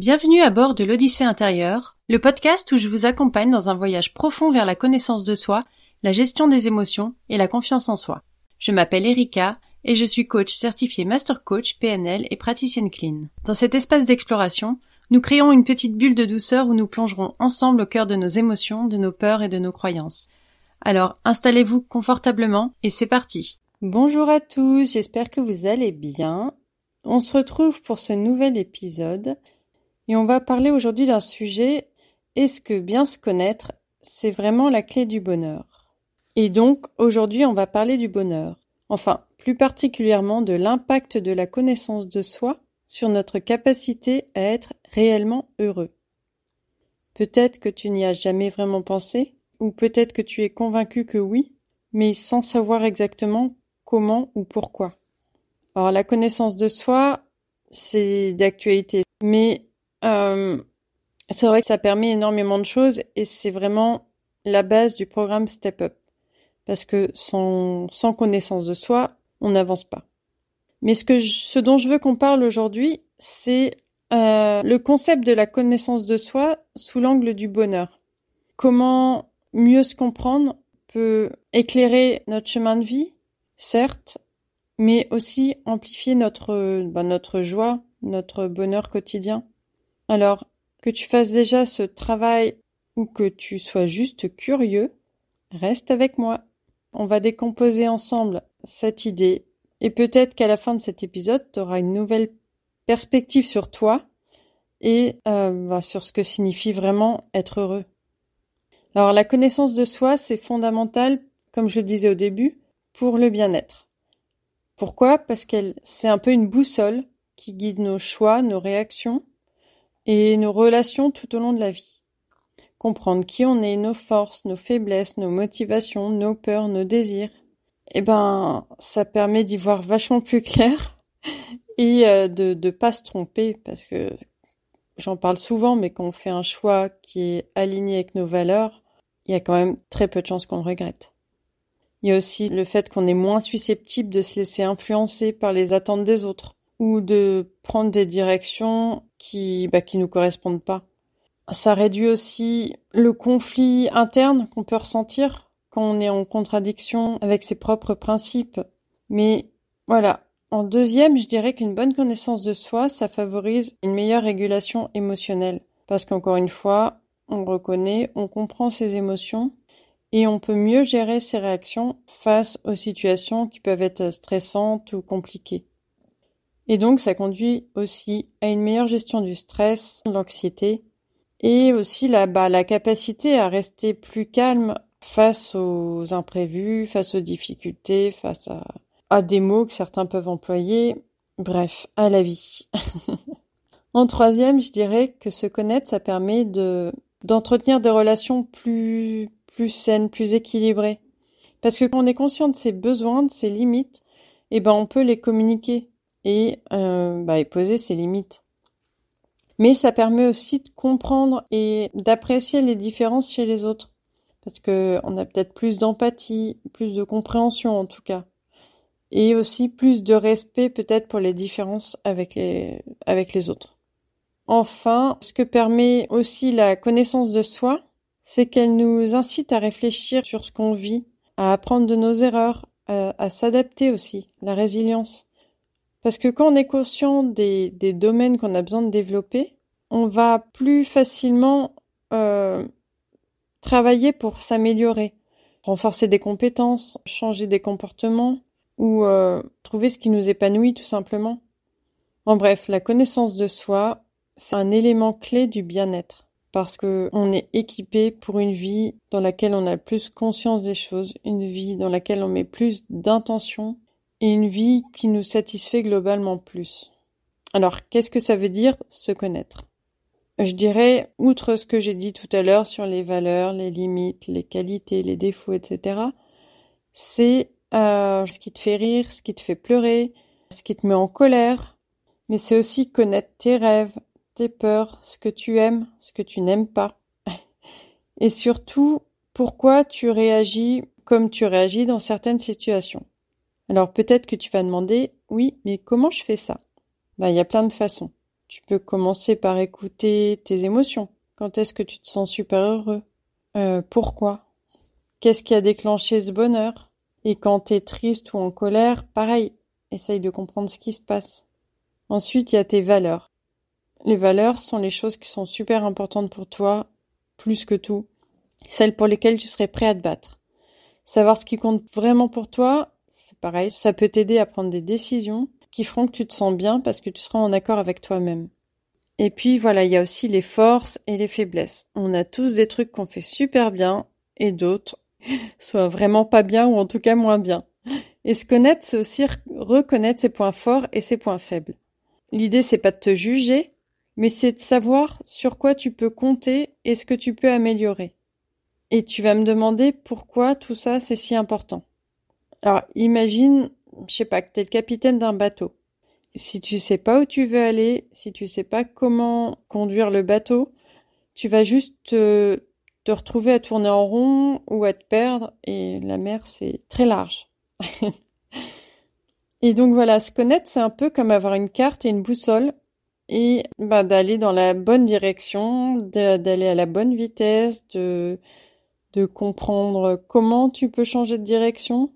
Bienvenue à bord de l'Odyssée intérieure, le podcast où je vous accompagne dans un voyage profond vers la connaissance de soi, la gestion des émotions et la confiance en soi. Je m'appelle Erika et je suis coach certifié Master Coach PNL et praticienne clean. Dans cet espace d'exploration, nous créons une petite bulle de douceur où nous plongerons ensemble au cœur de nos émotions, de nos peurs et de nos croyances. Alors installez-vous confortablement et c'est parti. Bonjour à tous, j'espère que vous allez bien. On se retrouve pour ce nouvel épisode et on va parler aujourd'hui d'un sujet est-ce que bien se connaître, c'est vraiment la clé du bonheur? Et donc aujourd'hui on va parler du bonheur. Enfin, plus particulièrement de l'impact de la connaissance de soi sur notre capacité à être réellement heureux. Peut-être que tu n'y as jamais vraiment pensé, ou peut-être que tu es convaincu que oui, mais sans savoir exactement comment ou pourquoi. Alors la connaissance de soi, c'est d'actualité, mais euh, c'est vrai que ça permet énormément de choses et c'est vraiment la base du programme Step Up. Parce que sans, sans connaissance de soi, on n'avance pas. Mais ce, que ce dont je veux qu'on parle aujourd'hui, c'est euh, le concept de la connaissance de soi sous l'angle du bonheur. Comment mieux se comprendre peut éclairer notre chemin de vie, certes, mais aussi amplifier notre, bah, notre joie, notre bonheur quotidien. Alors, que tu fasses déjà ce travail ou que tu sois juste curieux, reste avec moi. On va décomposer ensemble cette idée et peut-être qu'à la fin de cet épisode, tu auras une nouvelle perspective sur toi et euh, bah, sur ce que signifie vraiment être heureux. Alors la connaissance de soi, c'est fondamental, comme je le disais au début, pour le bien-être. Pourquoi? Parce qu'elle c'est un peu une boussole qui guide nos choix, nos réactions et nos relations tout au long de la vie. Comprendre qui on est, nos forces, nos faiblesses, nos motivations, nos peurs, nos désirs, eh ben, ça permet d'y voir vachement plus clair et euh, de ne pas se tromper parce que j'en parle souvent, mais quand on fait un choix qui est aligné avec nos valeurs, il y a quand même très peu de chances qu'on le regrette. Il y a aussi le fait qu'on est moins susceptible de se laisser influencer par les attentes des autres ou de prendre des directions qui bah, qui nous correspondent pas. Ça réduit aussi le conflit interne qu'on peut ressentir quand on est en contradiction avec ses propres principes. Mais voilà. En deuxième, je dirais qu'une bonne connaissance de soi, ça favorise une meilleure régulation émotionnelle. Parce qu'encore une fois, on reconnaît, on comprend ses émotions et on peut mieux gérer ses réactions face aux situations qui peuvent être stressantes ou compliquées. Et donc, ça conduit aussi à une meilleure gestion du stress, de l'anxiété, et aussi la, bah, la capacité à rester plus calme face aux imprévus, face aux difficultés, face à, à des mots que certains peuvent employer, bref, à la vie. en troisième, je dirais que se connaître, ça permet de d'entretenir des relations plus plus saines, plus équilibrées. Parce que quand on est conscient de ses besoins, de ses limites, eh ben on peut les communiquer et, euh, bah, et poser ses limites. Mais ça permet aussi de comprendre et d'apprécier les différences chez les autres. Parce que on a peut-être plus d'empathie, plus de compréhension en tout cas. Et aussi plus de respect peut-être pour les différences avec les, avec les autres. Enfin, ce que permet aussi la connaissance de soi, c'est qu'elle nous incite à réfléchir sur ce qu'on vit, à apprendre de nos erreurs, à s'adapter aussi, la résilience. Parce que quand on est conscient des, domaines qu'on a besoin de développer, on va plus facilement euh, travailler pour s'améliorer, renforcer des compétences, changer des comportements ou euh, trouver ce qui nous épanouit tout simplement. En bref, la connaissance de soi, c'est un élément clé du bien-être parce que on est équipé pour une vie dans laquelle on a plus conscience des choses, une vie dans laquelle on met plus d'intention et une vie qui nous satisfait globalement plus. Alors, qu'est-ce que ça veut dire se connaître? Je dirais, outre ce que j'ai dit tout à l'heure sur les valeurs, les limites, les qualités, les défauts, etc., c'est euh, ce qui te fait rire, ce qui te fait pleurer, ce qui te met en colère, mais c'est aussi connaître tes rêves, tes peurs, ce que tu aimes, ce que tu n'aimes pas. Et surtout, pourquoi tu réagis comme tu réagis dans certaines situations. Alors peut-être que tu vas demander, oui, mais comment je fais ça? Ben il y a plein de façons. Tu peux commencer par écouter tes émotions. Quand est-ce que tu te sens super heureux? Euh, Pourquoi? Qu'est-ce qui a déclenché ce bonheur? Et quand tu es triste ou en colère, pareil, essaye de comprendre ce qui se passe. Ensuite, il y a tes valeurs. Les valeurs sont les choses qui sont super importantes pour toi, plus que tout, celles pour lesquelles tu serais prêt à te battre. Savoir ce qui compte vraiment pour toi, c'est pareil, ça peut t'aider à prendre des décisions qui feront que tu te sens bien parce que tu seras en accord avec toi-même. Et puis voilà, il y a aussi les forces et les faiblesses. On a tous des trucs qu'on fait super bien et d'autres soit vraiment pas bien ou en tout cas moins bien. Et se connaître, c'est aussi reconnaître ses points forts et ses points faibles. L'idée, c'est pas de te juger, mais c'est de savoir sur quoi tu peux compter et ce que tu peux améliorer. Et tu vas me demander pourquoi tout ça c'est si important. Alors, imagine, je sais pas, que tu es le capitaine d'un bateau. Si tu sais pas où tu veux aller, si tu sais pas comment conduire le bateau, tu vas juste te, retrouver à tourner en rond ou à te perdre et la mer c'est très large. et donc voilà, se connaître c'est un peu comme avoir une carte et une boussole et bah, d'aller dans la bonne direction, d'aller à la bonne vitesse, de, de comprendre comment tu peux changer de direction.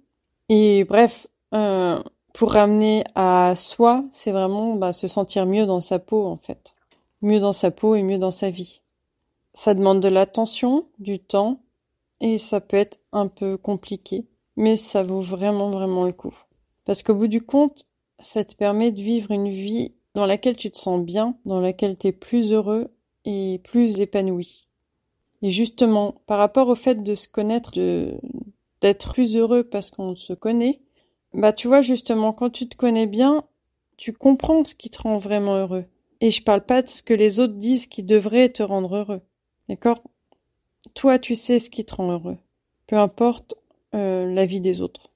Et bref, euh, pour ramener à soi, c'est vraiment bah, se sentir mieux dans sa peau en fait. Mieux dans sa peau et mieux dans sa vie. Ça demande de l'attention, du temps, et ça peut être un peu compliqué, mais ça vaut vraiment vraiment le coup. Parce qu'au bout du compte, ça te permet de vivre une vie dans laquelle tu te sens bien, dans laquelle tu es plus heureux et plus épanoui. Et justement, par rapport au fait de se connaître, de d'être plus heureux parce qu'on se connaît, bah tu vois justement quand tu te connais bien, tu comprends ce qui te rend vraiment heureux. Et je parle pas de ce que les autres disent qui devrait te rendre heureux. D'accord? Toi, tu sais ce qui te rend heureux. Peu importe euh, la vie des autres.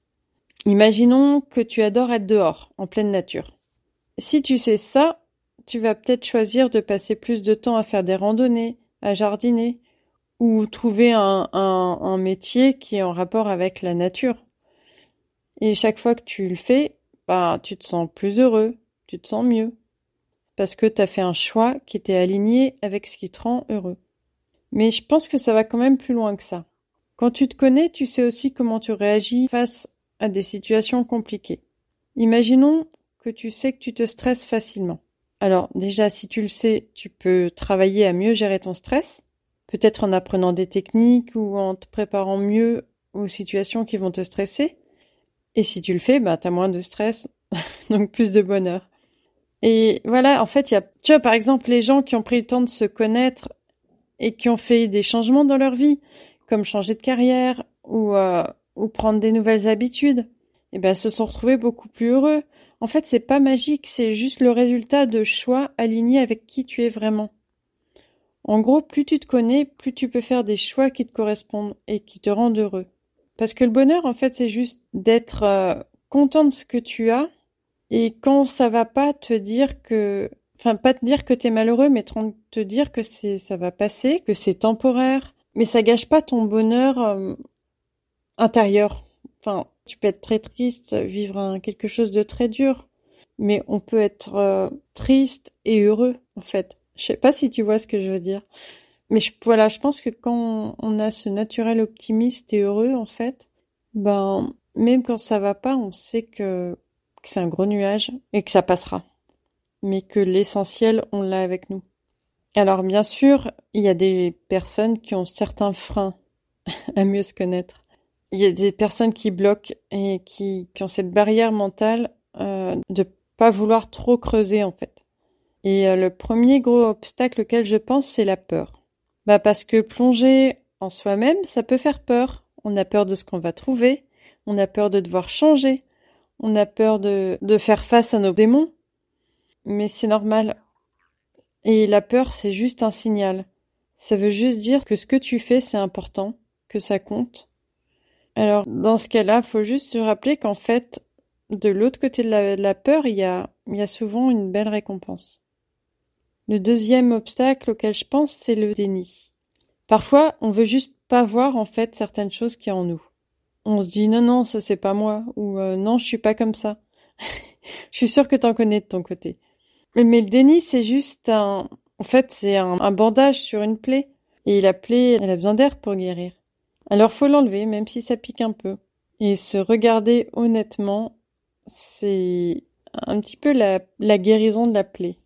Imaginons que tu adores être dehors, en pleine nature. Si tu sais ça, tu vas peut-être choisir de passer plus de temps à faire des randonnées, à jardiner, ou trouver un, un, métier qui est en rapport avec la nature. Et chaque fois que tu le fais, bah, tu te sens plus heureux, tu te sens mieux. Parce que tu as fait un choix qui était aligné avec ce qui te rend heureux. Mais je pense que ça va quand même plus loin que ça. Quand tu te connais, tu sais aussi comment tu réagis face à des situations compliquées. Imaginons que tu sais que tu te stresses facilement. Alors déjà, si tu le sais, tu peux travailler à mieux gérer ton stress, peut-être en apprenant des techniques ou en te préparant mieux aux situations qui vont te stresser. Et si tu le fais, bah, t'as moins de stress, donc plus de bonheur. Et voilà, en fait, il y a, tu vois, par exemple, les gens qui ont pris le temps de se connaître et qui ont fait des changements dans leur vie, comme changer de carrière ou, euh, ou prendre des nouvelles habitudes, eh ben se sont retrouvés beaucoup plus heureux. En fait, c'est pas magique, c'est juste le résultat de choix alignés avec qui tu es vraiment. En gros, plus tu te connais, plus tu peux faire des choix qui te correspondent et qui te rendent heureux. Parce que le bonheur, en fait, c'est juste d'être euh, content de ce que tu as et quand ça va pas, te dire que Enfin, pas te dire que t'es malheureux, mais te dire que c'est, ça va passer, que c'est temporaire. Mais ça gâche pas ton bonheur euh, intérieur. Enfin, tu peux être très triste, vivre quelque chose de très dur, mais on peut être euh, triste et heureux, en fait. Je sais pas si tu vois ce que je veux dire. Mais je, voilà, je pense que quand on a ce naturel optimiste et heureux, en fait, ben, même quand ça va pas, on sait que, que c'est un gros nuage et que ça passera mais que l'essentiel, on l'a avec nous. Alors bien sûr, il y a des personnes qui ont certains freins à mieux se connaître. Il y a des personnes qui bloquent et qui, qui ont cette barrière mentale euh, de pas vouloir trop creuser en fait. Et euh, le premier gros obstacle auquel je pense, c'est la peur. Bah parce que plonger en soi-même, ça peut faire peur. On a peur de ce qu'on va trouver, on a peur de devoir changer, on a peur de, faire face à nos démons, mais c'est normal. Et la peur, c'est juste un signal. Ça veut juste dire que ce que tu fais, c'est important, que ça compte. Alors, dans ce cas-là, faut juste se rappeler qu'en fait, de l'autre côté de la, peur, il y a souvent une belle récompense. Le deuxième obstacle auquel je pense, c'est le déni. Parfois, on veut juste pas voir en fait certaines choses qui en nous. On se dit non non, ça c'est pas moi ou euh, non, je suis pas comme ça. je suis sûre que t'en connais de ton côté. Mais, le déni, c'est juste un, en fait, c'est un, bandage sur une plaie. Et la plaie, elle a besoin d'air pour guérir. Alors faut l'enlever, même si ça pique un peu. Et se regarder honnêtement, c'est un petit peu la, la guérison de la plaie.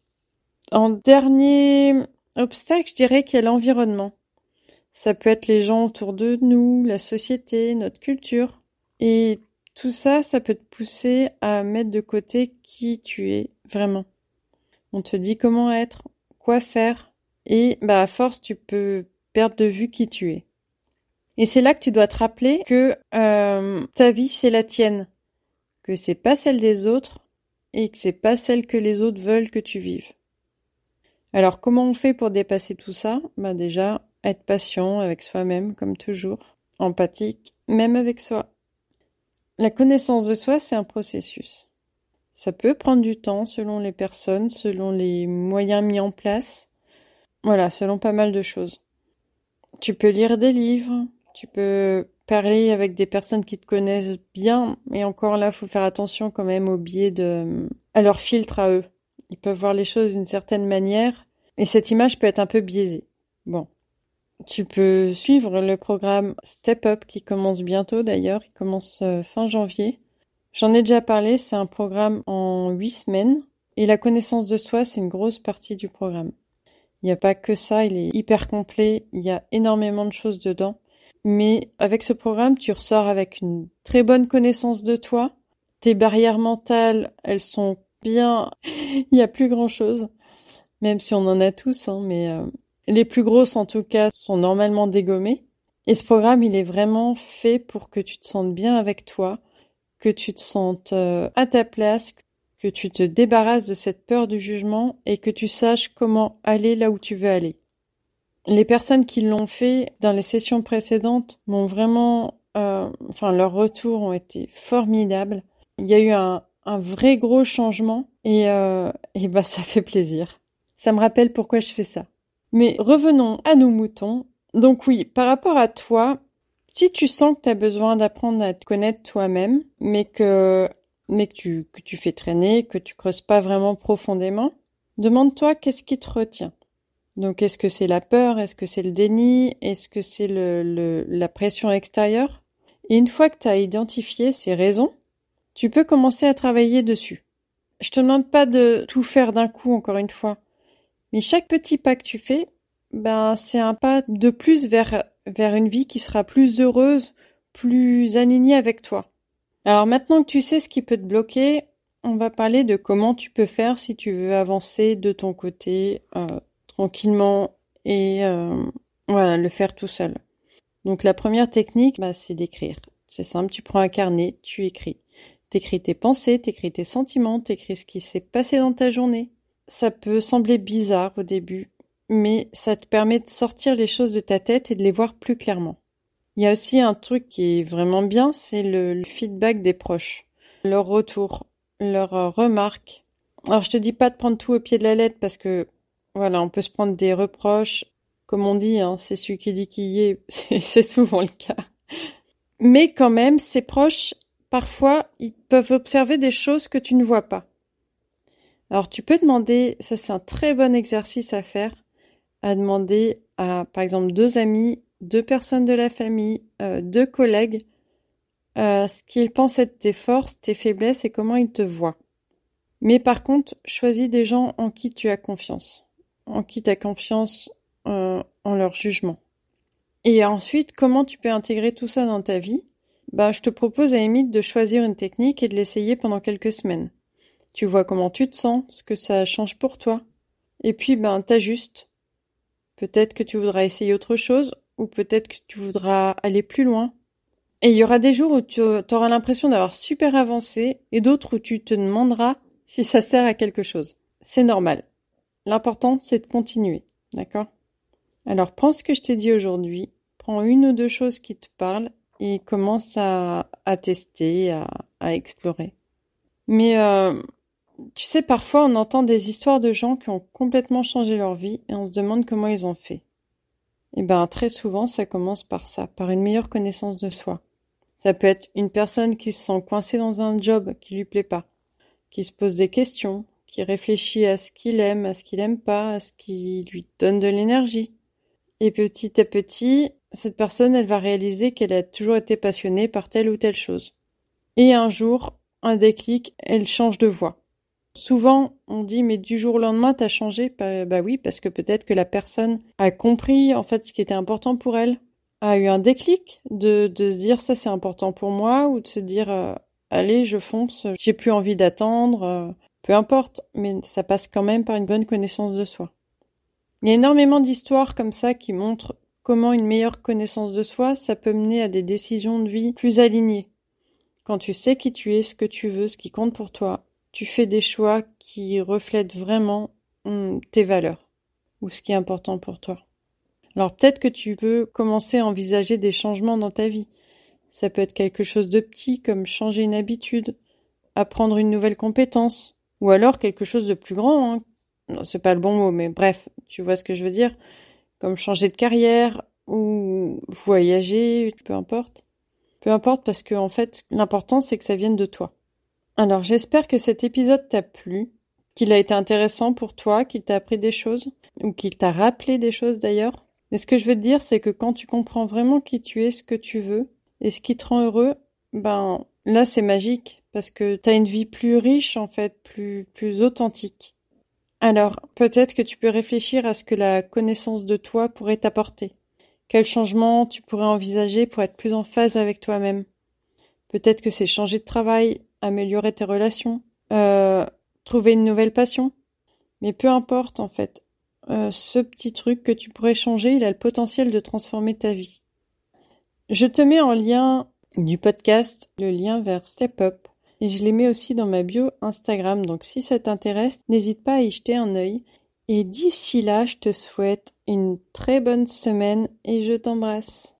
En dernier obstacle, je dirais qu'il y a l'environnement. Ça peut être les gens autour de nous, la société, notre culture. Et tout ça, ça peut te pousser à mettre de côté qui tu es vraiment. On te dit comment être, quoi faire, et bah à force tu peux perdre de vue qui tu es. Et c'est là que tu dois te rappeler que euh, ta vie c'est la tienne, que c'est pas celle des autres et que c'est pas celle que les autres veulent que tu vives. Alors comment on fait pour dépasser tout ça? Bah déjà être patient avec soi-même comme toujours, empathique même avec soi. La connaissance de soi, c'est un processus. Ça peut prendre du temps selon les personnes, selon les moyens mis en place. Voilà, selon pas mal de choses. Tu peux lire des livres, tu peux parler avec des personnes qui te connaissent bien, et encore là, faut faire attention quand même au biais de, à leur filtre à eux. Ils peuvent voir les choses d'une certaine manière, et cette image peut être un peu biaisée. Bon. Tu peux suivre le programme Step Up qui commence bientôt d'ailleurs, il commence euh, fin janvier. J'en ai déjà parlé, c'est un programme en huit semaines et la connaissance de soi, c'est une grosse partie du programme. Il n'y a pas que ça, il est hyper complet, il y a énormément de choses dedans. Mais avec ce programme, tu ressors avec une très bonne connaissance de toi. Tes barrières mentales, elles sont bien, il n'y a plus grand chose. Même si on en a tous, hein, mais euh, les plus grosses, en tout cas, sont normalement dégommées. Et ce programme, il est vraiment fait pour que tu te sentes bien avec toi, que tu te sentes euh, à ta place, que tu te débarrasses de cette peur du jugement et que tu saches comment aller là où tu veux aller. Les personnes qui l'ont fait dans les sessions précédentes m'ont vraiment, euh, enfin, leurs retours ont été formidables. Il y a eu un, un vrai gros changement et, euh, et bah ça fait plaisir. Ça me rappelle pourquoi je fais ça. Mais revenons à nos moutons. Donc oui, par rapport à toi, si tu sens que tu as besoin d'apprendre à te connaître toi-même, mais que mais que tu que tu fais traîner, que tu creuses pas vraiment profondément, demande-toi qu'est-ce qui te retient. Donc est-ce que c'est la peur, est-ce que c'est le déni, est-ce que c'est le, le, la pression extérieure? Et une fois que tu as identifié ces raisons, tu peux commencer à travailler dessus. Je te demande pas de tout faire d'un coup encore une fois. Mais chaque petit pas que tu fais, ben, c'est un pas de plus vers, vers une vie qui sera plus heureuse, plus alignée avec toi. Alors maintenant que tu sais ce qui peut te bloquer, on va parler de comment tu peux faire si tu veux avancer de ton côté euh, tranquillement et euh, voilà le faire tout seul. Donc la première technique, bah, c'est d'écrire. C'est simple, tu prends un carnet, tu écris. T'écris tes pensées, t'écris tes sentiments, t'écris ce qui s'est passé dans ta journée, ça peut sembler bizarre au début, mais ça te permet de sortir les choses de ta tête et de les voir plus clairement. Il y a aussi un truc qui est vraiment bien, c'est le, feedback des proches, leur retour, leurs remarques. Alors je te dis pas de prendre tout au pied de la lettre parce que voilà, on peut se prendre des reproches, comme on dit, hein, c'est celui qui dit qui y est, c'est souvent le cas. Mais quand même, ces proches, parfois, ils peuvent observer des choses que tu ne vois pas. Alors tu peux demander, ça c'est un très bon exercice à faire, à demander à par exemple deux amis, deux personnes de la famille, euh, deux collègues, euh, ce qu'ils pensent être tes forces, tes faiblesses et comment ils te voient. Mais par contre, choisis des gens en qui tu as confiance, en qui tu as confiance euh, en leur jugement. Et ensuite, comment tu peux intégrer tout ça dans ta vie? Bah, je te propose à Limite de choisir une technique et de l'essayer pendant quelques semaines. Tu vois comment tu te sens, ce que ça change pour toi. Et puis, ben, t'ajustes. Peut-être que tu voudras essayer autre chose, ou peut-être que tu voudras aller plus loin. Et il y aura des jours où tu auras l'impression d'avoir super avancé, et d'autres où tu te demanderas si ça sert à quelque chose. C'est normal. L'important, c'est de continuer. D'accord? Alors, prends ce que je t'ai dit aujourd'hui, prends une ou deux choses qui te parlent, et commence à, tester, à, explorer. Mais euh, tu sais, parfois on entend des histoires de gens qui ont complètement changé leur vie et on se demande comment ils ont fait. Et eh ben très souvent ça commence par ça, par une meilleure connaissance de soi. Ça peut être une personne qui se sent coincée dans un job qui lui plaît pas, qui se pose des questions, qui réfléchit à ce qu'il aime, à ce qu'il aime pas, à ce qui lui donne de l'énergie. Et petit à petit, cette personne, elle va réaliser qu'elle a toujours été passionnée par telle ou telle chose. Et un jour, un déclic, elle change de voie. Souvent, on dit mais du jour au lendemain, t'as changé? Bah, bah, oui, parce que peut-être que la personne a compris en fait ce qui était important pour elle, a eu un déclic de, se dire ça c'est important pour moi ou de se dire euh, allez je fonce, j'ai plus envie d'attendre, euh, peu importe, mais ça passe quand même par une bonne connaissance de soi. Il y a énormément d'histoires comme ça qui montrent comment une meilleure connaissance de soi, ça peut mener à des décisions de vie plus alignées. Quand tu sais qui tu es, ce que tu veux, ce qui compte pour toi, tu fais des choix qui reflètent vraiment hum, tes valeurs ou ce qui est important pour toi. Alors peut-être que tu peux commencer à envisager des changements dans ta vie. Ça peut être quelque chose de petit comme changer une habitude, apprendre une nouvelle compétence, ou alors quelque chose de plus grand. Hein. C'est pas le bon mot, mais bref, tu vois ce que je veux dire, comme changer de carrière ou voyager, peu importe. Peu importe parce que en fait, l'important c'est que ça vienne de toi. Alors j'espère que cet épisode t'a plu, qu'il a été intéressant pour toi, qu'il t'a appris des choses, ou qu'il t'a rappelé des choses d'ailleurs. Mais ce que je veux te dire, c'est que quand tu comprends vraiment qui tu es, ce que tu veux, et ce qui te rend heureux, ben là c'est magique, parce que t'as une vie plus riche en fait, plus, plus authentique. Alors, peut-être que tu peux réfléchir à ce que la connaissance de toi pourrait t'apporter. Quel changement tu pourrais envisager pour être plus en phase avec toi-même? Peut-être que c'est changer de travail, améliorer tes relations, euh, trouver une nouvelle passion. Mais peu importe en fait, euh, ce petit truc que tu pourrais changer, il a le potentiel de transformer ta vie. Je te mets en lien du podcast le lien vers Step Up et je les mets aussi dans ma bio Instagram. Donc si ça t'intéresse, n'hésite pas à y jeter un œil. Et d'ici là, je te souhaite une très bonne semaine et je t'embrasse.